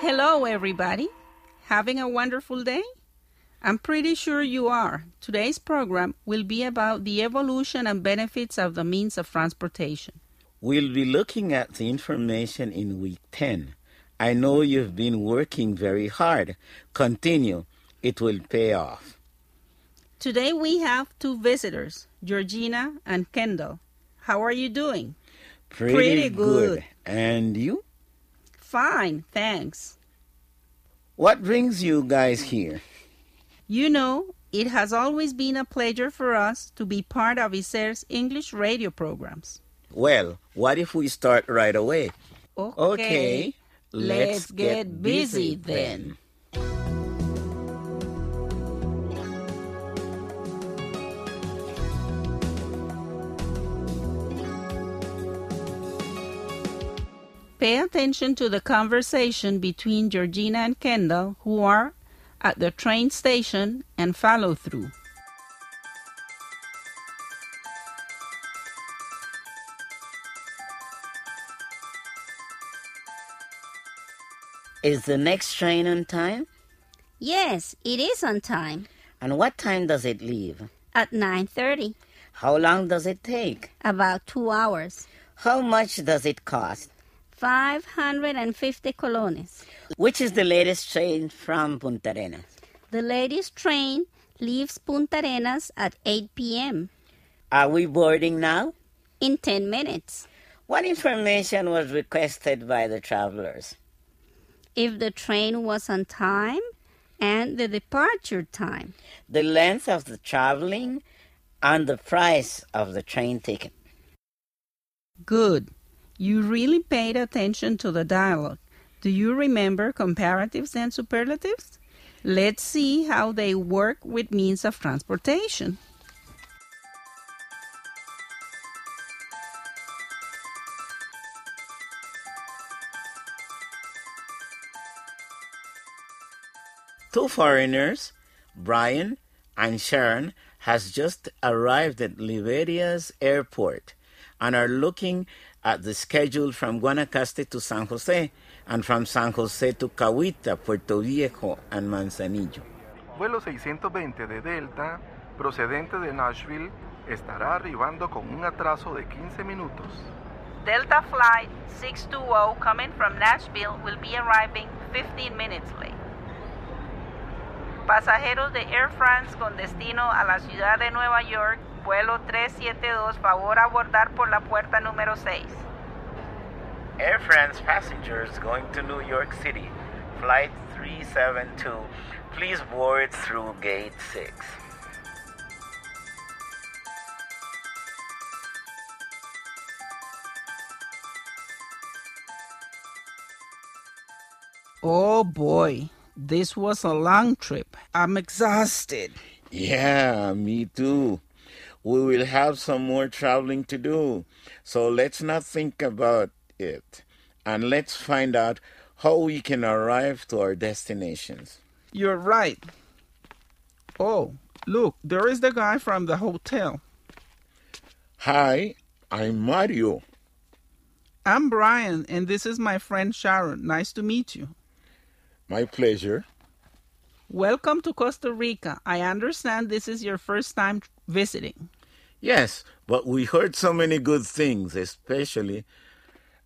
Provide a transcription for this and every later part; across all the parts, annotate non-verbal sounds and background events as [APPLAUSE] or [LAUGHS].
Hello, everybody. Having a wonderful day? I'm pretty sure you are. Today's program will be about the evolution and benefits of the means of transportation. We'll be looking at the information in week 10. I know you've been working very hard. Continue, it will pay off. Today we have two visitors, Georgina and Kendall. How are you doing? Pretty, Pretty good. And you? Fine, thanks. What brings you guys here? You know, it has always been a pleasure for us to be part of ICER's English radio programs. Well, what if we start right away? Okay, let's get busy then. Pay attention to the conversation between Georgina and Kendall, who are at the train station, and follow through. Is the next train on time? Yes, it is on time. And what time does it leave? At 9:30, How long does it take? about 2 hours. How much does it cost? 550 colones. Which is the latest train from Puntarenas? The latest train leaves Puntarenas at 8 p.m. Are we boarding now? in 10 minutes. What information was requested by the travelers? If the train was on time and the departure time. The length of the traveling and the price of the train ticket. Good. You really paid attention to the dialogue. Do you remember comparatives and superlatives? Let's see how they work with means of transportation. Two foreigners, Brian and Sharon, has just arrived at Liberia's airport and are looking at the schedule from Guanacaste to San Jose and from San Jose to Cahuita, Puerto Viejo, and Manzanillo. Vuelo 620 de Delta, procedente de Nashville, estará arribando con un atraso de 15 minutos. Delta Flight 620 coming from Nashville will be arriving 15 minutes late. Pasajeros de Air France con destino a la ciudad de Nueva York, vuelo 372, favor abordar por la puerta número 6. Air France passengers going to New York City, flight 372, please board through gate 6. Oh boy, this was a long trip. I'm exhausted. Yeah, me too. We will have some more traveling to do. So let's not think about it. And let's find out how we can arrive to our destinations. You're right. Oh, look, there is the guy from the hotel. Hi, I'm Mario. I'm Brian, and this is my friend Sharon. Nice to meet you. My pleasure. Welcome to Costa Rica. I understand this is your first time visiting. Yes, but we heard so many good things, especially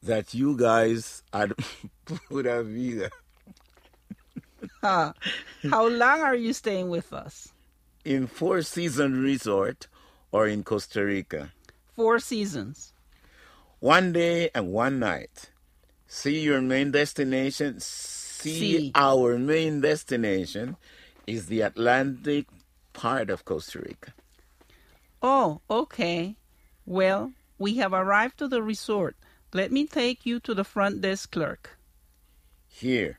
that you guys had pura vida. Ah, how long are you staying with us? In Four Season Resort or in Costa Rica. Four seasons. One day and one night. See your main destination. See, See. our main destination is the Atlantic part of Costa Rica. Oh, okay. Well, we have arrived to the resort. Let me take you to the front desk clerk. Here.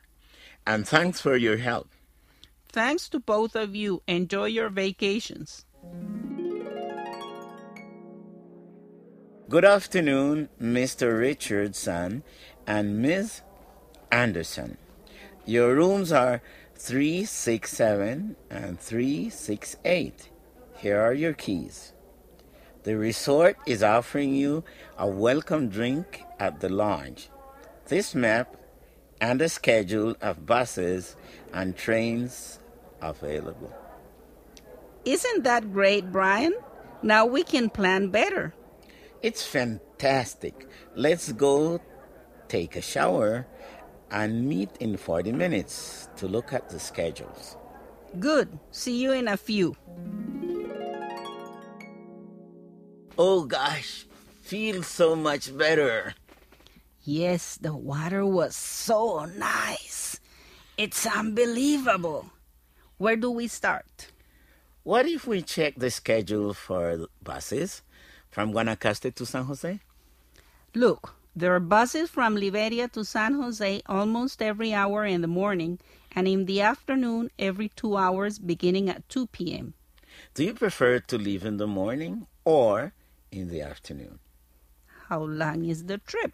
And thanks for your help. Thanks to both of you. Enjoy your vacations. Good afternoon, Mr. Richardson and Ms. Anderson. Your rooms are 367 and 368. Here are your keys. The resort is offering you a welcome drink at the lounge. This map and a schedule of buses and trains available. Isn't that great, Brian? Now we can plan better. It's fantastic. Let's go take a shower and meet in 40 minutes to look at the schedules. Good. See you in a few. Oh gosh, feels so much better. Yes, the water was so nice. It's unbelievable. Where do we start? What if we check the schedule for buses from Guanacaste to San Jose? Look, there are buses from Liberia to San Jose almost every hour in the morning and in the afternoon every two hours beginning at 2 p.m. Do you prefer to leave in the morning or in the afternoon? How long is the trip?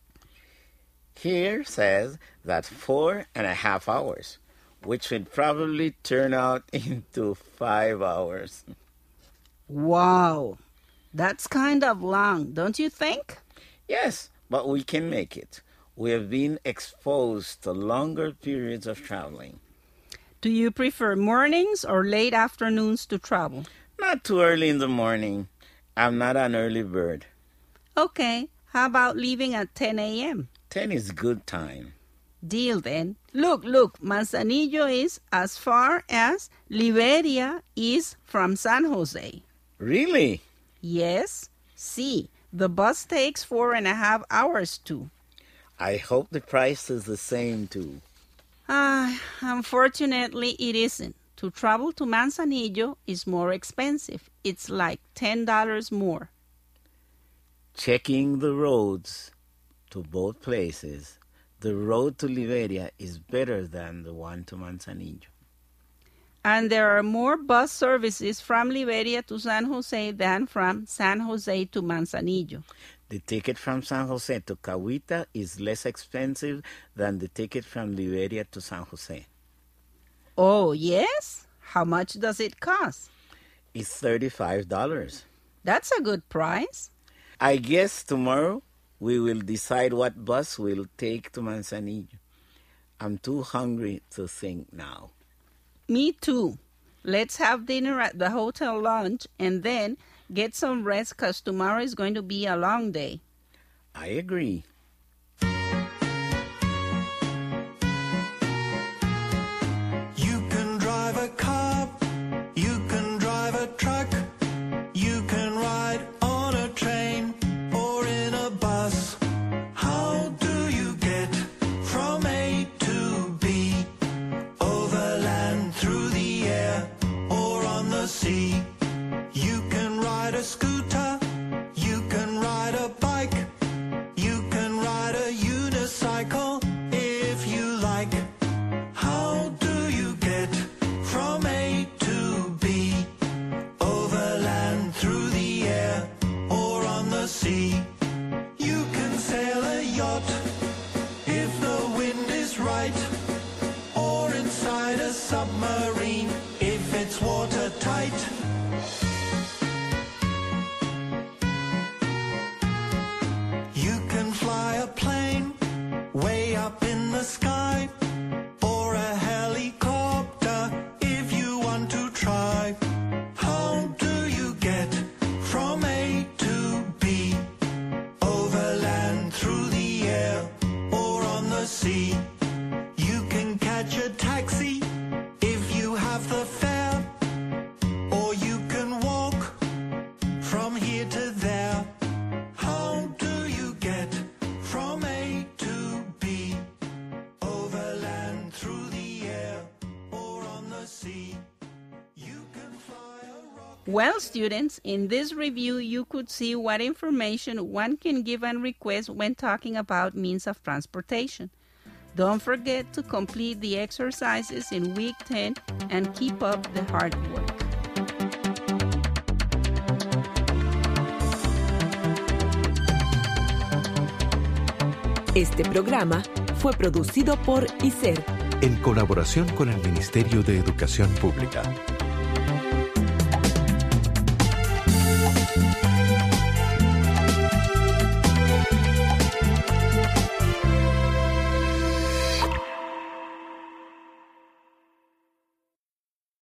Here says that four and a half hours, which would probably turn out [LAUGHS] into five hours. Wow, that's kind of long, don't you think? Yes, but we can make it. We have been exposed to longer periods of traveling. Do you prefer mornings or late afternoons to travel? Not too early in the morning. I'm not an early bird. Okay, how about leaving at 10 a.m.? 10 is good time. Deal then. Look, look, Manzanillo is as far as Liberia is from San Jose. Really? Yes. See, the bus takes four and a half hours too. I hope the price is the same too. Ah, unfortunately, it isn't. To travel to Manzanillo is more expensive. It's like $10 more. Checking the roads to both places, the road to Liberia is better than the one to Manzanillo. And there are more bus services from Liberia to San Jose than from San Jose to Manzanillo. The ticket from San Jose to Cahuita is less expensive than the ticket from Liberia to San Jose. Oh, yes? How much does it cost? It's $35. That's a good price. I guess tomorrow we will decide what bus we'll take to Manzanillo. I'm too hungry to think now. Me too. Let's have dinner at the hotel lounge and then get some rest because tomorrow is going to be a long day. I agree. Sea? In the sky or a helicopter if you want to try. How do you get from A to B? Overland, through the air, or on the sea? You can catch a taxi if you have the fare, or you can walk from here to Well, students, in this review, you could see what information one can give and request when talking about means of transportation. Don't forget to complete the exercises in week 10 and keep up the hard work. Este programa fue producido por ICER En colaboración con el Ministerio de Educación Pública.